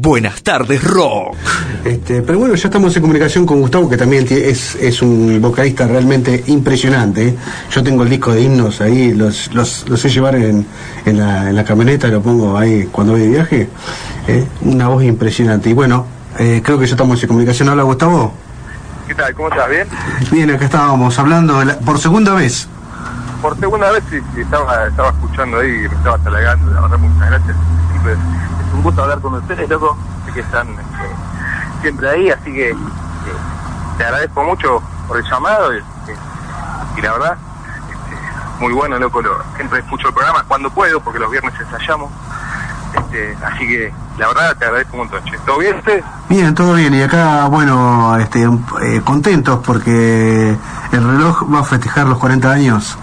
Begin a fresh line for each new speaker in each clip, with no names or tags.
Buenas tardes, rock.
Este, pero bueno, ya estamos en comunicación con Gustavo, que también es, es un vocalista realmente impresionante. Yo tengo el disco de himnos ahí, los, los, los sé llevar en, en, la, en la camioneta, lo pongo ahí cuando voy de viaje. ¿eh? una voz impresionante. Y bueno, eh, creo que ya estamos en comunicación. Hola, Gustavo.
¿Qué tal? ¿Cómo estás? ¿Bien?
Bien, acá estábamos hablando por segunda vez.
Por segunda vez sí, sí, estaba, estaba escuchando ahí y me estaba talagando, la verdad, muchas gracias. Siempre un gusto hablar con ustedes, loco, sé que están este, siempre ahí, así que este, te agradezco mucho por el llamado y, y la verdad, este, muy bueno, loco, lo, siempre escucho el programa cuando puedo, porque los viernes ensayamos. Este, así que la verdad te agradezco un montón. ¿Todo bien usted?
Bien, todo bien. Y acá, bueno, este, eh, contentos porque el reloj va a festejar los 40 años.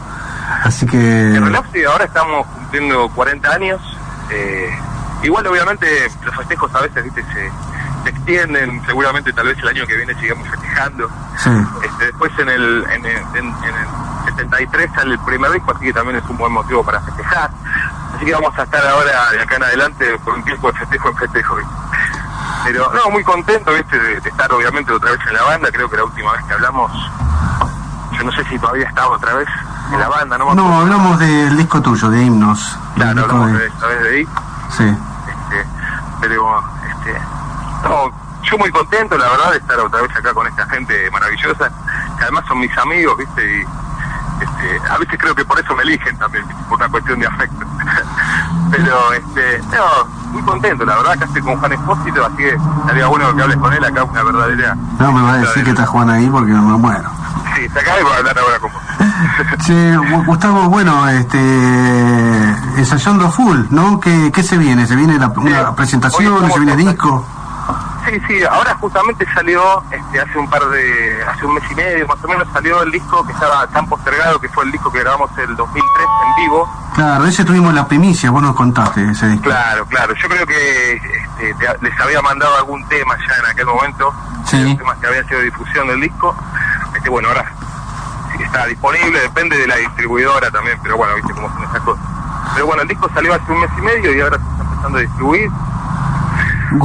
Así que...
El reloj sí, ahora estamos cumpliendo 40 años. Eh, igual obviamente los festejos a veces ¿viste? Se, se, extienden, seguramente tal vez el año que viene sigamos festejando.
Sí.
Este, después en el, en, el, en, en el 73 sale el primer disco, así que también es un buen motivo para festejar. Así que vamos a estar ahora de acá en adelante por un tiempo de festejo en festejo. Pero no, muy contento ¿viste? De, de, estar obviamente otra vez en la banda, creo que la última vez que hablamos, yo no sé si todavía estaba otra vez en la banda, ¿no?
No, hablamos del disco tuyo, de himnos.
Claro, hablamos de... esta vez de ahí.
Sí.
Pero, este, no, yo muy contento, la verdad, de estar otra vez acá con esta gente maravillosa, que además son mis amigos, ¿viste? Y, este, a veces creo que por eso me eligen también, por una cuestión de afecto. Pero, este, no, muy contento, la verdad, acá estoy con Juan Espósito, así que sería bueno que hables con él acá, una verdadera...
No, me va a decir que está Juan ahí porque me muero.
Sí, está acá y voy a hablar ahora con vos.
Sí, Gustavo, bueno, este, ensayando full, ¿no? ¿Qué, qué se viene? ¿Se viene la, una sí, presentación? ¿Se viene disco?
Sí, sí, ahora justamente salió, este, hace un par de, hace un mes y medio más o menos salió el disco que estaba tan postergado, que fue el disco que grabamos el 2003 en vivo.
Claro, ese tuvimos la primicia, vos nos contaste ese disco.
Claro, claro, yo creo que este, te, les había mandado algún tema ya en aquel momento,
sí.
temas que habían sido difusión del disco, este, bueno, ahora está disponible, depende de la distribuidora también, pero bueno, viste cómo son esas cosas. Pero bueno, el disco salió hace un mes y medio y ahora se está empezando a distribuir.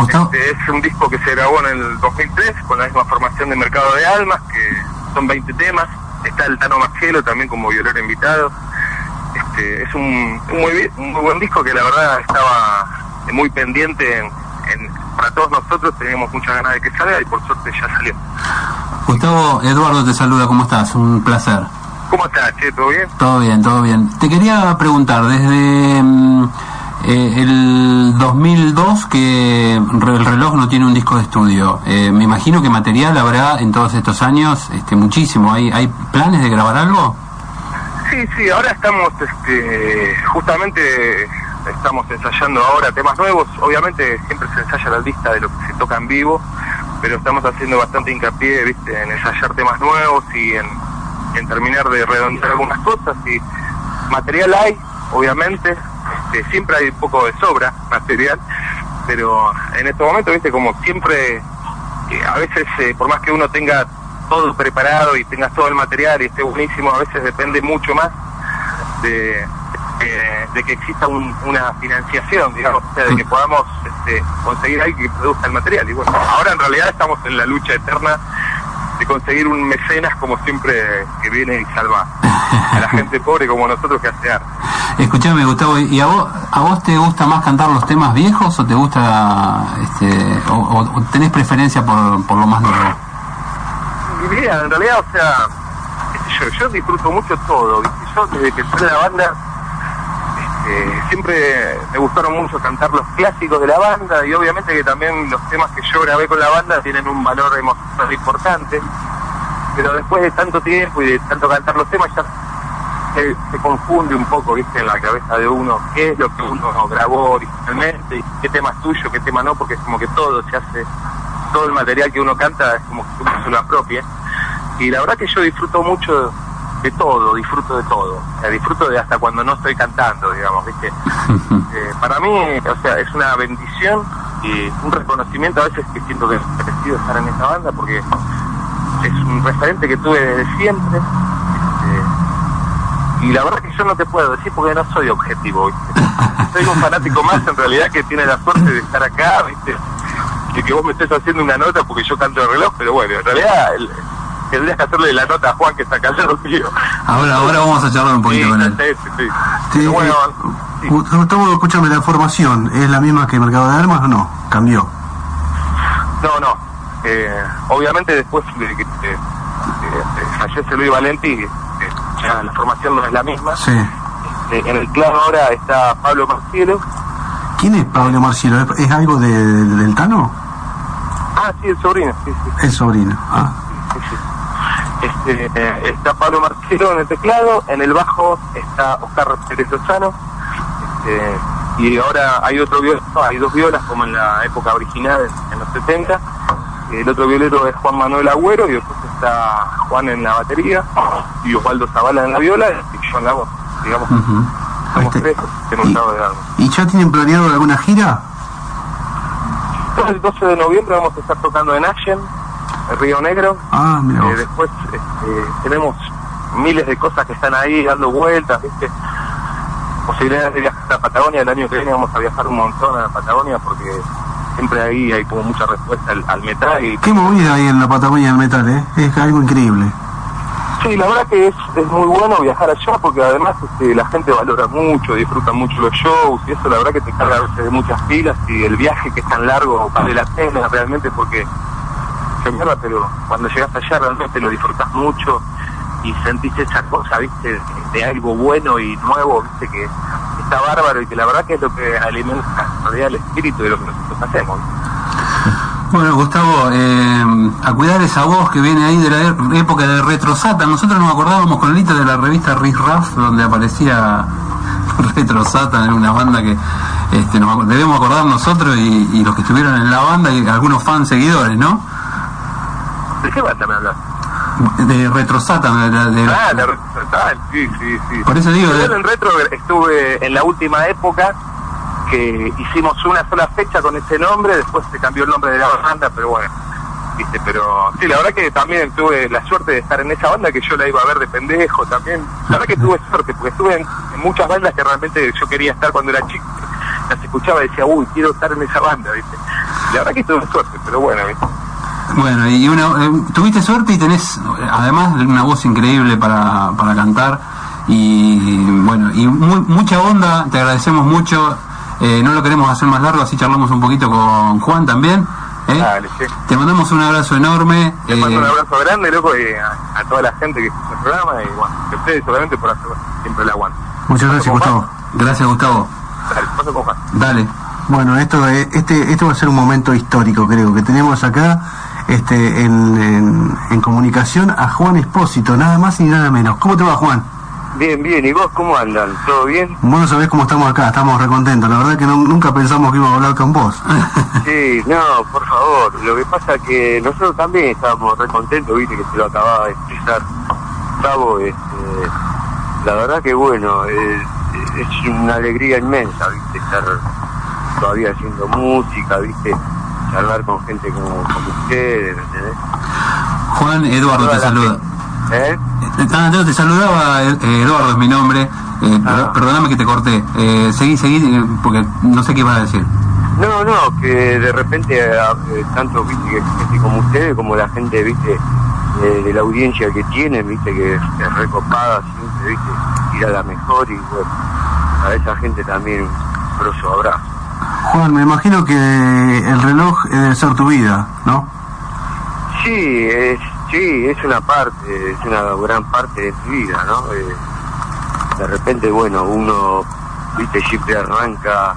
Este, es un disco que se grabó en el 2003 con la misma formación de Mercado de Almas, que son 20 temas. Está el Tano Magelo también como violero invitado. Este, es un, un, muy, un, muy, buen disco que la verdad estaba muy pendiente en, en, para todos nosotros. Teníamos muchas ganas de que salga y por suerte ya salió.
Gustavo, Eduardo te saluda, ¿cómo estás? Un placer.
¿Cómo estás, Che? ¿Todo bien?
Todo bien, todo bien. Te quería preguntar, desde... Um, eh, el 2002 que el reloj no tiene un disco de estudio. Eh, me imagino que material habrá en todos estos años este, muchísimo. ¿Hay, ¿Hay planes de grabar algo?
Sí, sí, ahora estamos, este, justamente estamos ensayando ahora temas nuevos. Obviamente siempre se ensaya la lista de lo que se toca en vivo, pero estamos haciendo bastante hincapié ¿viste? en ensayar temas nuevos y en, terminar de redondear algunas cosas. Y material hay, obviamente, este, siempre hay un poco de sobra material, pero en este momento, viste, como siempre, eh, a veces, eh, por más que uno tenga todo preparado y tenga todo el material y esté buenísimo, a veces depende mucho más de, de, de que exista un, una financiación, digamos, o sea, de que podamos este, conseguir alguien que produzca el material. Y bueno, ahora en realidad estamos en la lucha eterna de conseguir un mecenas como siempre que viene y salva a la gente pobre como nosotros que hace arte.
Escuchame Gustavo, ¿y a vos, a vos te gusta más cantar los temas viejos o te gusta, este, o, o tenés preferencia por, por lo más nuevo?
Mira, en realidad, o sea, yo, yo disfruto mucho todo, ¿viste? yo desde que entré la banda este, siempre me gustaron mucho cantar los clásicos de la banda y obviamente que también los temas que yo grabé con la banda tienen un valor emocional importante, pero después de tanto tiempo y de tanto cantar los temas ya se, se, confunde un poco, viste, en la cabeza de uno qué es lo que uno grabó originalmente y qué tema es tuyo, qué tema no, porque es como que todo se hace, todo el material que uno canta es como que uno se lo apropia. Y la verdad que yo disfruto mucho de todo, disfruto de todo. O sea, disfruto de hasta cuando no estoy cantando, digamos, ¿viste? eh, para mí, o sea, es una bendición y un reconocimiento a veces que siento que es merecido estar en esta banda porque es un referente que tuve desde siempre. Este, y la verdad que yo no te puedo decir porque no soy objetivo, ¿viste? soy un fanático más en realidad que tiene la suerte de estar acá, ¿viste? Y que vos me estés haciendo una nota porque yo canto el reloj, pero bueno, en realidad el, tendrías que hacerle la nota a Juan que está acá al lado mío.
Ahora, ahora vamos a charlar un poquito
Sí,
con él.
sí, sí.
Sí,
Pero bueno,
eh. Gustavo, escúchame, la formación, ¿es la misma que Mercado de Armas o no? ¿Cambió?
No, no. Eh, obviamente después de que fallece Luis Valenti, eh, ya la formación no es la misma.
Sí.
Eh, en el clan ahora está Pablo Marcielo.
¿Quién es Pablo Marcielo? ¿Es, algo de- del Tano?
Ah, sí, el sobrino, sí, sí.
Es sobrino. Ah.
Este, está Pablo Marcielo en el teclado, en el bajo está Oscar Pérez Lozano. Este, y ahora hay otro violero, hay dos violas como en la época original, en, los 70. El otro violero es Juan Manuel Agüero y después está Juan en la batería y Osvaldo Zavala en la viola y yo en la voz, digamos. Somos
Este,
tres en un lado de armas.
¿Y ya tienen planeado alguna gira?
Entonces, el 12 de noviembre vamos a estar tocando en Action, Río Negro.
Ah, mira
Eh, después este, tenemos miles de cosas que están ahí dando vueltas, ¿viste? Posibilidades de viajar a la Patagonia. El año que viene vamos a viajar un montón a la Patagonia porque siempre ahí hay como mucha respuesta al, al metal. Y,
Qué movida hay en la Patagonia del metal, ¿eh? Es algo increíble.
sí, la verdad que es, es muy bueno viajar allá porque además este, la gente valora mucho, disfruta mucho los shows y eso la verdad que te carga a veces de muchas pilas y el viaje que es tan largo vale la pena realmente porque pero cuando llegas allá realmente lo disfrutas mucho y sentís esa cosa, viste, de, algo bueno y nuevo, viste, que está bárbaro y que la verdad que es lo que alimenta el espíritu de lo que nosotros hacemos.
Bueno, Gustavo, eh, a cuidar esa voz que viene ahí de la época de Retro Satan. Nosotros nos acordábamos con Lita de la revista Riff Raff, donde aparecía Retro Satan, era una banda que este, nos debemos acordar nosotros y, y los que estuvieron en la banda y algunos fans seguidores, ¿no?
¿De qué banda me hablas?
De Retro Satan, de, de
Ah, la ah, sí, sí, sí.
Por eso digo,
Yo
de-
en retro estuve en la última época que hicimos una sola fecha con ese nombre, después se cambió el nombre de la banda, pero bueno, viste, pero sí, la verdad que también tuve la suerte de estar en esa banda que yo la iba a ver de pendejo también. La verdad que tuve suerte, porque estuve en, en muchas bandas que realmente yo quería estar cuando era chico. Las escuchaba y decía, uy, quiero estar en esa banda, viste. La verdad que tuve suerte, pero bueno, viste.
Bueno, y una, eh, tuviste suerte y tenés eh, además una voz increíble para, para cantar y bueno, y mu- mucha onda, te agradecemos mucho, eh, no lo queremos hacer más largo, así charlamos un poquito con Juan también. ¿eh?
Dale, sí.
Te mandamos un abrazo enorme.
Les mando un
eh,
abrazo grande, loco, y a, a toda la gente que escucha el programa y bueno, a ustedes solamente por hacer siempre el aguante.
Muchas gracias,
¿Paso con
Gustavo.
gracias Gustavo.
Dale, paso con Juan.
Dale.
Bueno, esto, es- este, esto va a ser un momento histórico, creo, que tenemos acá este, en, en- en comunicación a Juan Espósito, nada más y nada menos. ¿Cómo te va, Juan?
Bien, bien, ¿y vos cómo andan? ¿Todo bien?
Vos no sabés cómo estamos acá, estamos recontentos. La verdad que no- nunca pensamos que íbamos a hablar con vos.
Sí, no, por favor. Lo que pasa que nosotros también estábamos re contentos, viste, que se lo acababa de expresar Gustavo. Este, la verdad que bueno, es, es una alegría inmensa, viste, estar todavía haciendo música, viste, charlar con gente como, como ustedes.
Juan Eduardo te saluda.
¿Eh?
Ah, no, te saludaba eh, Eduardo, es mi nombre. Eh,
Ah.
Perdóname que te corté. Eh, seguí, seguí, eh, porque no sé qué ibas a decir.
No, no, que de repente eh, eh, tanto viste gente como ustedes, como la gente, viste, de, de la audiencia que tienen, viste, que es recopada siempre, viste, ir a la mejor y bueno, a esa gente también un grosso abrazo.
Juan, me imagino que el reloj debe ser tu vida, ¿no?
Sí, es, sí, es una parte, es una gran parte de mi vida, ¿no? Eh, de repente, bueno, uno, viste, siempre arranca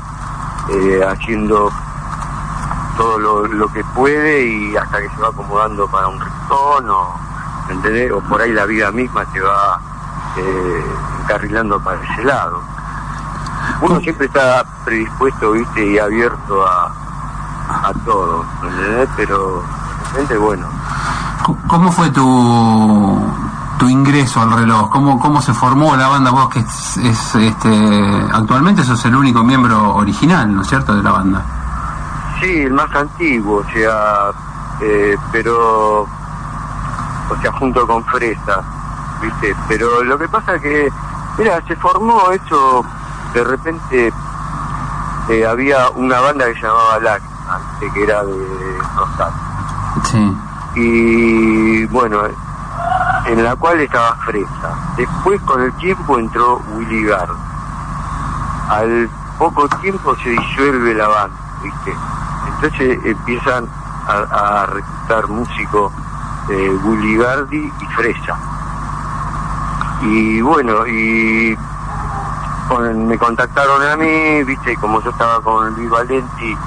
eh, haciendo todo lo, que puede y hasta que se va acomodando para un rincón o, ¿me entendés? O por ahí la vida misma te va eh, encarrilando para ese lado. Uno siempre está predispuesto, viste, y abierto a, a todo. Pero de repente, bueno,
¿Cómo fue tu, tu ingreso al reloj? ¿Cómo, ¿Cómo se formó la banda? Vos que es, es, este, actualmente sos el único miembro original, ¿no es cierto?, de la banda.
Sí, el más antiguo, o sea, eh, pero, o sea, junto con Fresa, ¿viste? Pero lo que pasa que, mira, se formó eso de repente
eh, había una banda que se llamaba Lágrima, ¿viste? que era de Rosario.
Sí.
Y bueno, en la cual estaba Fresa. Después con el tiempo entró Willy Gard. Al poco tiempo se disuelve la banda, ¿viste? Entonces empiezan a, a reclutar músicos eh, Willy Gardi y Fresa. Y bueno, y me contactaron a mí, viste, y como yo estaba con Luis Valenti,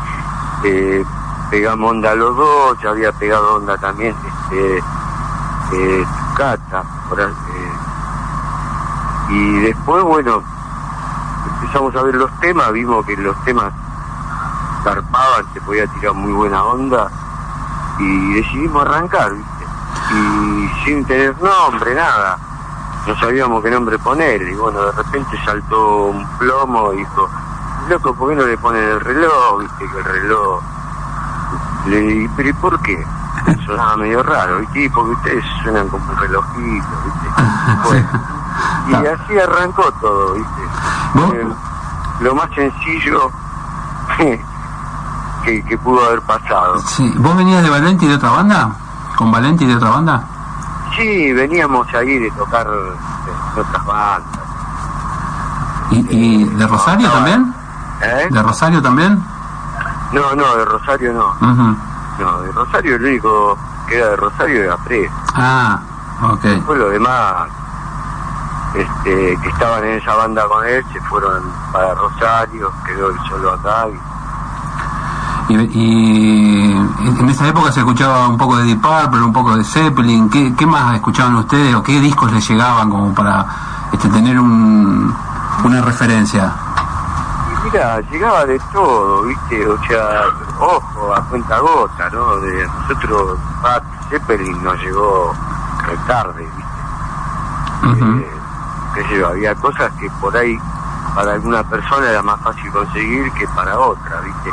eh, pegamos onda los dos, ya había pegado onda también este, eh, Cata, por eh, y después, bueno, empezamos a ver los temas, vimos que los temas zarpaban, se podía tirar muy buena onda, y decidimos arrancar, viste, y sin tener nombre, nada, no sabíamos qué nombre poner, y bueno, de repente saltó un plomo y dijo, loco, ¿por qué no le ponen el reloj? Viste que el reloj... Le dije, pero ¿y por qué? Sonaba medio raro, ¿viste? Y porque ustedes suenan como un relojito, ¿viste? Bueno, y así arrancó todo, ¿viste? Eh, lo más sencillo que, que pudo haber pasado.
sí. ¿Vos venías de Valenti de otra banda? ¿Con Valenti de otra banda?
Sí, veníamos ahí de tocar eh, otras bandas.
¿Y, y de Rosario también?
¿Eh?
¿De Rosario también?
No, no, de Rosario no. No, de Rosario el único que era de Rosario era Pres.
Ah, ok.
Después los demás este, que estaban en esa banda con él se fueron para Rosario, quedó él solo acá. Y,
Y, y en esa época se escuchaba un poco de Deep Purple, un poco de Zeppelin. ¿Qué, qué más escuchaban ustedes o qué discos les llegaban como para este, tener un, una referencia?
y mira, llegaba de todo, ¿viste? O sea, ojo, a cuenta gota, ¿no? De nosotros, Pat Zeppelin nos llegó tarde, ¿viste?
Ujú.
Eh, qué sé yo, había cosas que por ahí para alguna persona era más fácil conseguir que para otra, ¿viste?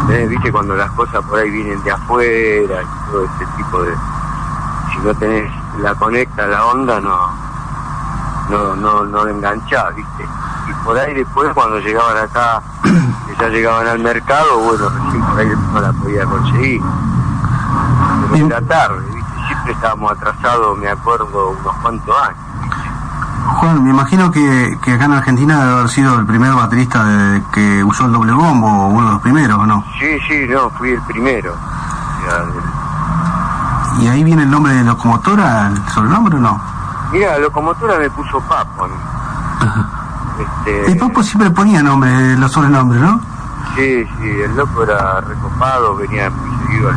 ¿Entendés? ¿Viste? Cuando las cosas por ahí vienen de afuera y todo ese tipo de... Si no tenés la conecta, la onda, no no no no la enganchás, ¿viste? Y por ahí después cuando llegaban acá, que ya llegaban al mercado, bueno, recién por ahí no la podía conseguir. Pero era tarde, ¿viste? Siempre estábamos atrasados, me acuerdo, unos cuantos años.
Juan, me imagino que, que acá en Argentina debe haber sido el primer baterista de- que usó el doble bombo, uno de los primeros, ¿o no?
Sí, sí, no, fui el primero.
¿Y ahí viene el nombre de locomotora, el sobrenombre o no?
Mira, locomotora me puso Papo. Este,
El Papo siempre ponía nombre, los sobrenombres, ¿no?
Sí, sí, el loco era recopado, venía muy seguido al.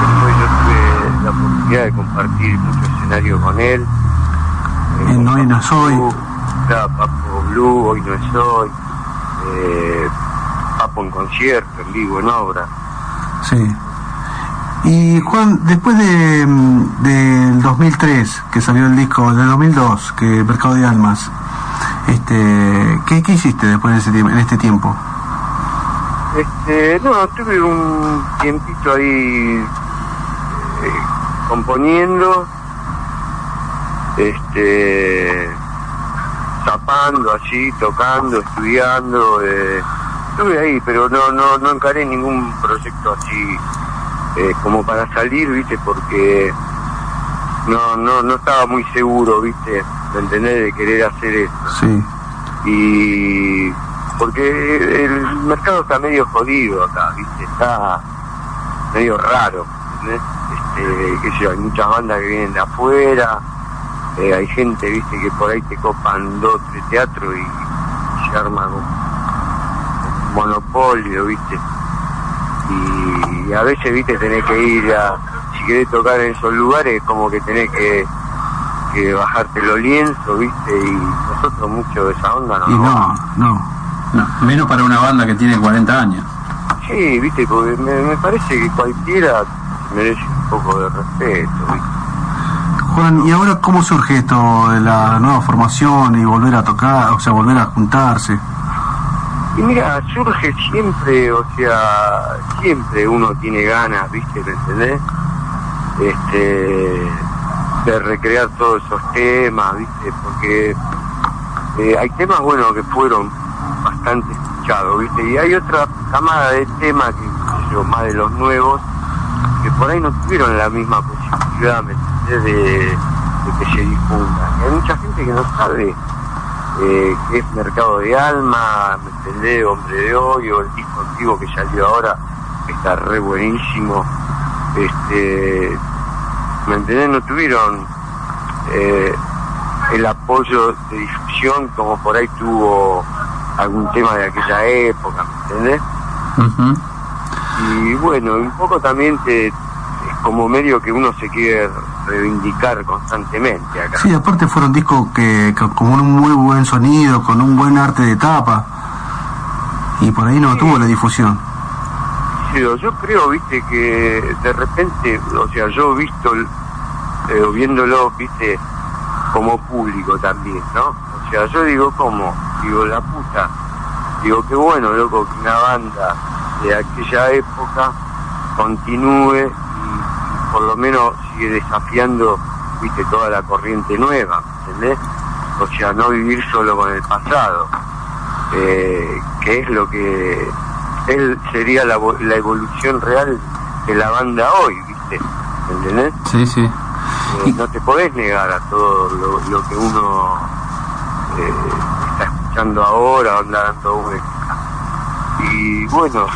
Después yo tuve la oportunidad de compartir muchos escenarios con él.
En
con
Hoy no
Papo
soy.
Claro, Papo Blue, Hoy no soy. Eh, Papo en concierto, en vivo, en obra.
Sí. Y Juan, después de, mm, del 2003, que salió el disco, del 2002, que Mercado de Almas, este, ¿qué, qué hiciste después de ese en este tiempo?
Este, no, tuve un tiempito ahí eh, componiendo, este, zapando así, tocando, estudiando, eh, estuve ahí, pero no, no, no encaré ningún proyecto así eh, como para salir, viste, porque no, no, no estaba muy seguro, viste, de entender de querer hacer eso
Sí.
y porque el mercado está medio jodido acá, ¿viste? Está medio raro, ¿entendés? Este, qué sé yo, hay muchas bandas que vienen de afuera, eh, hay gente, ¿viste? Que por ahí te copan dos, tres teatros y se arma un, monopolio, ¿viste? Y, a veces, ¿viste? Tenés que ir a, si querés tocar en esos lugares, como que tenés que que bajarte los lienzos, ¿viste? Y nosotros mucho de esa onda no
Y no, no.
No, menos para una banda que tiene 40 años.
Sí, viste, porque me, me parece que cualquiera merece un poco de respeto, ¿viste?
Juan, ¿y ahora cómo surge esto de la nueva formación y volver a tocar, o sea, volver a juntarse?
Y mira, surge siempre, o sea, siempre uno tiene ganas, ¿viste? ¿Me entendés? Este, de recrear todos esos temas, ¿viste? Porque eh, hay temas, bueno, que fueron bastante bastante escuchado, ¿viste? Y hay otra camada de temas que, más de los nuevos, que por ahí no tuvieron la misma posibilidad, ¿me? De, de que se difundan. Y hay mucha gente que no sabe eh, qué es Mercado de Alma, ¿me entendés? Hombre de Hoy, o el disco antiguo que salió ahora, que está re buenísimo. Este, ¿me entendés? No tuvieron eh, el apoyo de difusión como por ahí tuvo algún tema de aquella época, ¿me entendés? Y bueno, un poco también te, es como medio que uno se quiere reivindicar constantemente acá.
Sí, aparte fueron discos que, que con un muy buen sonido, con un buen arte de tapa. Y por ahí no
Sí.
tuvo la difusión.
Sí, yo creo, viste, que de repente, o sea, yo visto, eh, viéndolo, viste, como público también, ¿no? O sea, yo digo, como, digo, la puta, digo, qué bueno, loco, que una banda de aquella época continúe por lo menos sigue desafiando, viste, toda la corriente nueva, ¿entendés? O sea, no vivir solo con el pasado, eh, que es lo que él sería la, la evolución real de la banda hoy, ¿viste? ¿Entendés?
Sí, sí.
Eh, no te podés negar a todo lo, lo que uno eh, está escuchando ahora, anda dando vueltas. Y bueno,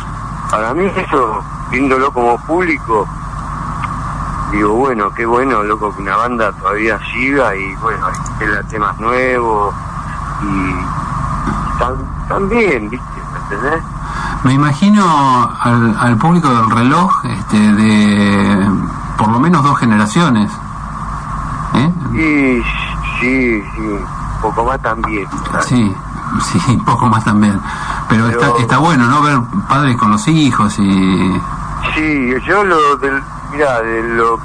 para mí eso, viéndolo como público, digo, bueno, qué bueno, loco, que una banda todavía siga y bueno, hay temas nuevos y tam- también, ¿viste? ¿Me entendés?
Me imagino al, al público del reloj este, de por lo menos dos generaciones. ¿Eh?
Y sí, sí, un poco más también. ¿sabes?
Sí, sí, poco más también. Pero,
Pero-
Está, está bueno, ¿no? Ver padres con los hijos y...
Sí, yo lo del, mira, de lo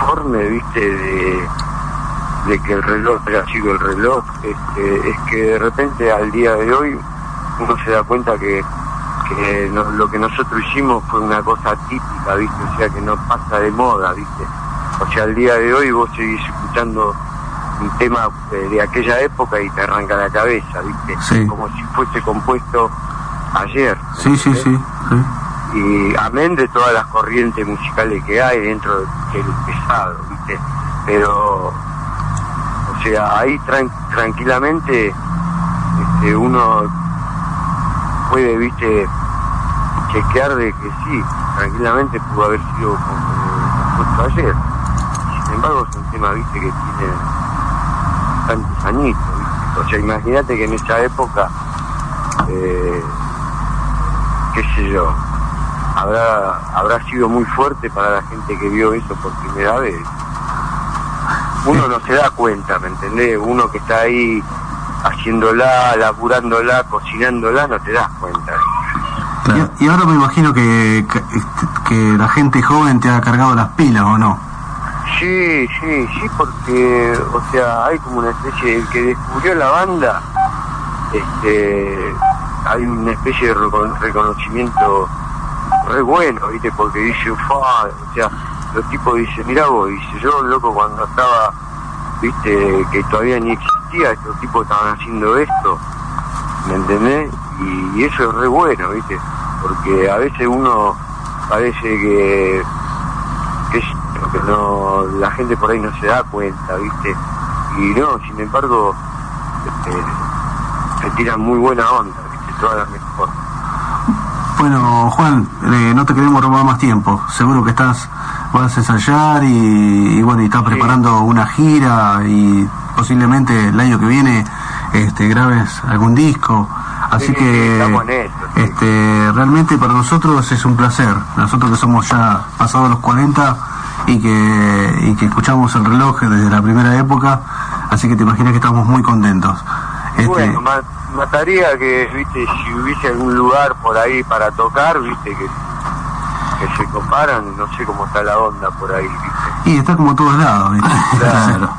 forme, viste, de, de que el reloj era chico el reloj, este, es que de repente al día de hoy uno se da cuenta que, que no- lo que nosotros hicimos fue una cosa típica, viste, o sea que no pasa de moda, viste. O sea, al día de hoy vos seguís escuchando un tema eh, de aquella época y te arranca la cabeza, viste,
Sí.
como si fuese compuesto ayer.
Sí, sí,
¿entendés?
sí. sí.
Y amén de todas las corrientes musicales que hay dentro del pesado, ¿viste? Pero, o sea, ahí tran- tranquilamente este, uno puede, ¿viste? Chequear de que sí, tranquilamente pudo haber sido com- compuesto ayer. Sin embargo, es un tema, ¿viste? Que tiene tantos añitos. O sea, imagínate que en esa época, eh, qué sé yo, habrá habrá sido muy fuerte para la gente que vio eso por primera vez. Uno no se da cuenta, ¿me entendés? Uno que está ahí haciéndola, laburándola, cocinándola, no te das cuenta.
Claro.
Y, y ahora me imagino que, que, que la gente joven te ha cargado las pilas, ¿o no?
Sí, sí, sí, porque, o sea, hay como una especie, el que descubrió la banda, este, hay una especie de recono- reconocimiento re bueno, ¿viste? Porque dice, "Fa", o sea, los tipos dicen, mira vos, dice, yo, loco, cuando estaba, ¿viste? Que todavía ni existía, estos tipos estaban haciendo esto, ¿me entendés? Y, eso es re bueno, ¿viste? Porque a veces uno parece que que que no la gente por ahí no se da cuenta viste y no sin embargo este, se tiran muy buena onda viste toda la mejor
Bueno, Juan, eh, no te queremos robar más tiempo. Seguro que estás, vas a ensayar y, y bueno, y estás preparando una gira y posiblemente el año que viene este, grabes algún disco. Así
Sí,
que
estamos en eso, sí.
este, realmente para nosotros es un placer. Nosotros que somos ya pasados los 40 y que, y que escuchamos el reloj desde la primera época, así que te imaginas que estamos muy contentos. Este,
bueno mataría que viste si hubiese algún lugar por ahí para tocar viste que que se comparan no sé cómo está la onda por ahí viste
y está como todos lados. ¿viste?
Claro.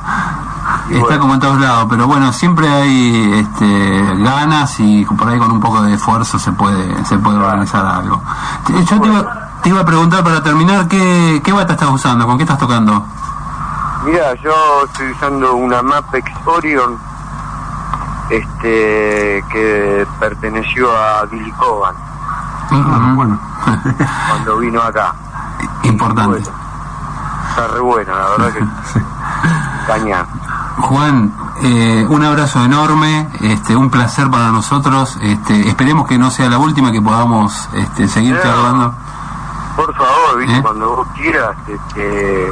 Y
Está
bueno.
como en todos lados, pero bueno, siempre hay este, ganas y por ahí con un poco de esfuerzo se puede se puede organizar algo. Te- Yo te iba, te iba a preguntar para terminar, ¿qué, qué bata estás usando? ¿Con qué estás tocando?
Mira, yo estoy usando una Mapex Orion este que perteneció a Billy Coban
Ah, bueno.
cuando vino acá.
Importante.
Bueno, está re buena, la verdad que caña.
Juan, eh, un abrazo enorme, este, un placer para nosotros. Este, esperemos que no sea la última, que podamos este, seguir
No.
charlando.
Por favor, viste,
¿Eh?
cuando vos quieras, este, eh,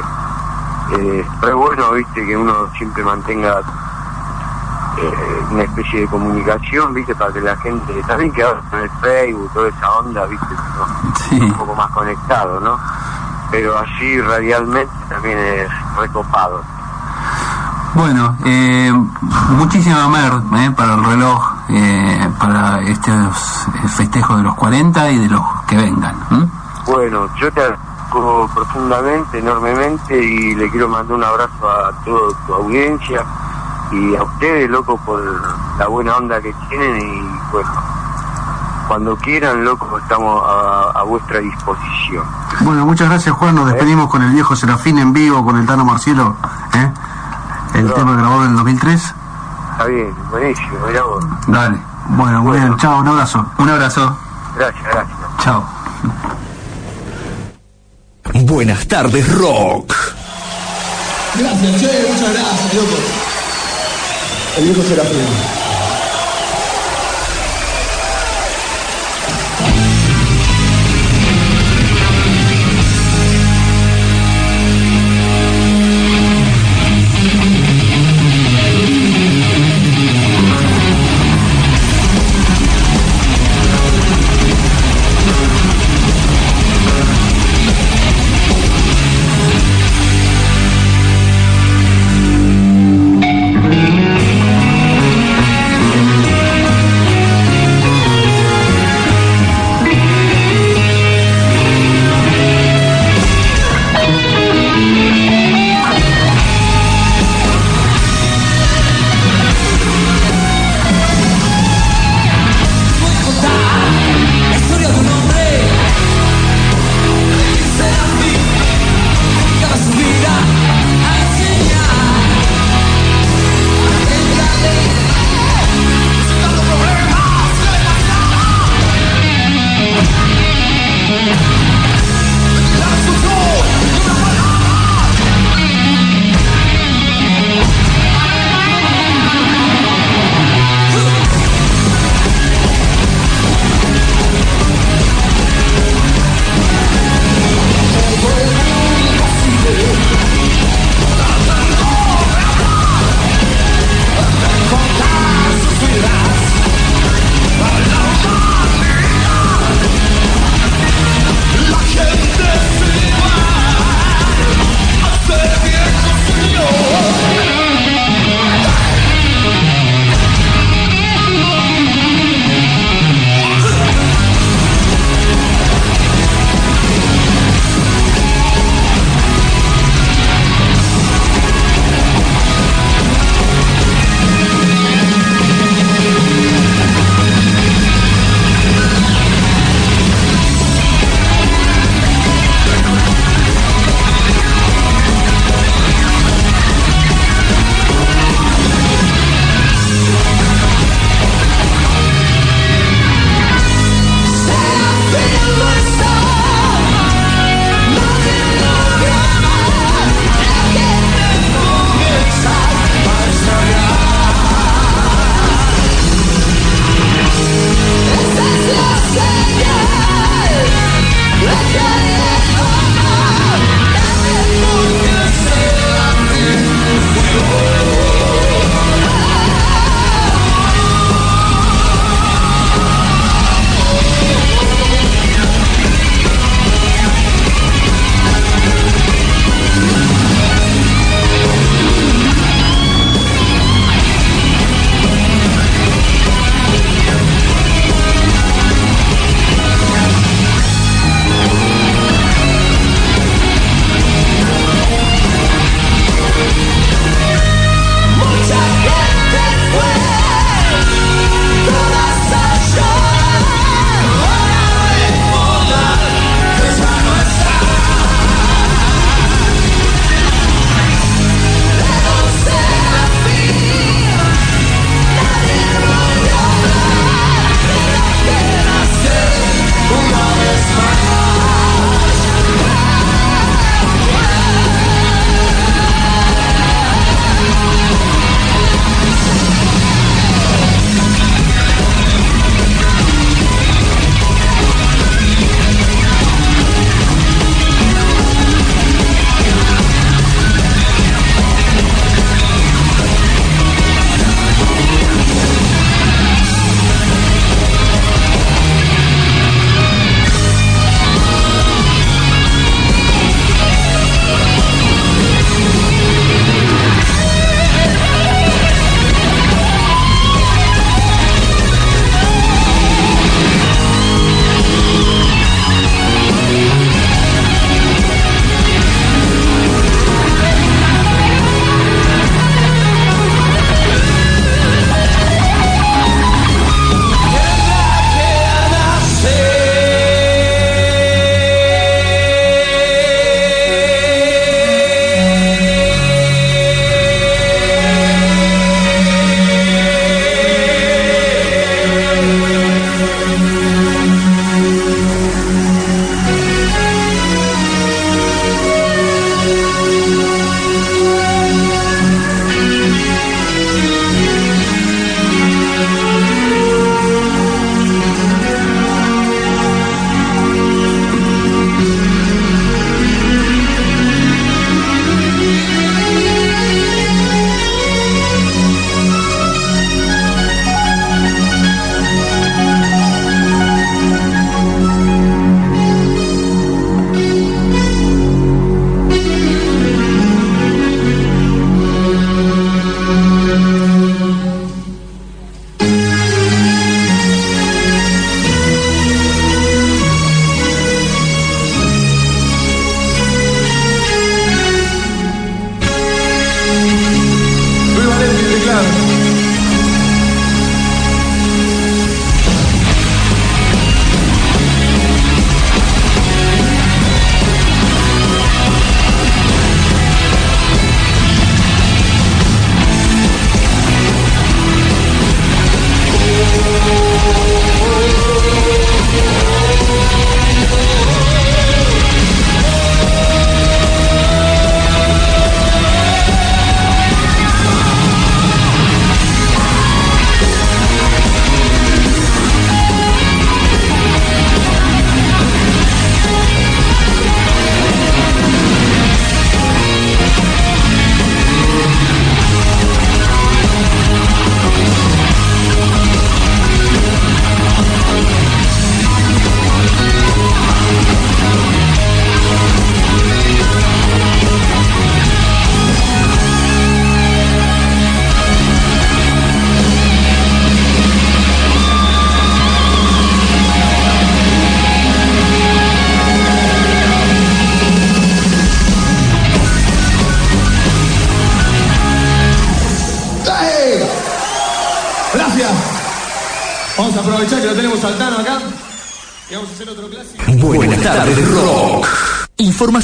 es re bueno, viste, que uno siempre mantenga una especie de comunicación, viste, para que la gente, también que ahora con el Facebook, toda esa onda, viste, ¿no?
Sí.
un poco más conectado, ¿no? Pero así radialmente también es recopado.
Bueno, eh, muchísima mer eh, para el reloj, eh, para estos festejos de los 40 y de los que vengan.
Bueno, yo te agradezco profundamente, enormemente y le quiero mandar un abrazo a toda tu audiencia y a ustedes, loco, por la buena onda que tienen y bueno, cuando quieran, loco, estamos a, a vuestra disposición.
Bueno, muchas gracias Juan, nos despedimos con el viejo Serafín en vivo, con el Tano Marcielo, ¿eh? el
No.
tema grabado en el 2003.
Está bien, buenísimo, mirá vos.
Dale,
Bueno, muy
Bueno.
bien, chao, un abrazo.
un abrazo.
Gracias, gracias.
Chao.
Buenas tardes, rock.
Gracias, che, muchas gracias, loco. El Serafín.
Thank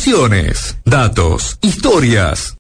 Informaciones, datos, historias,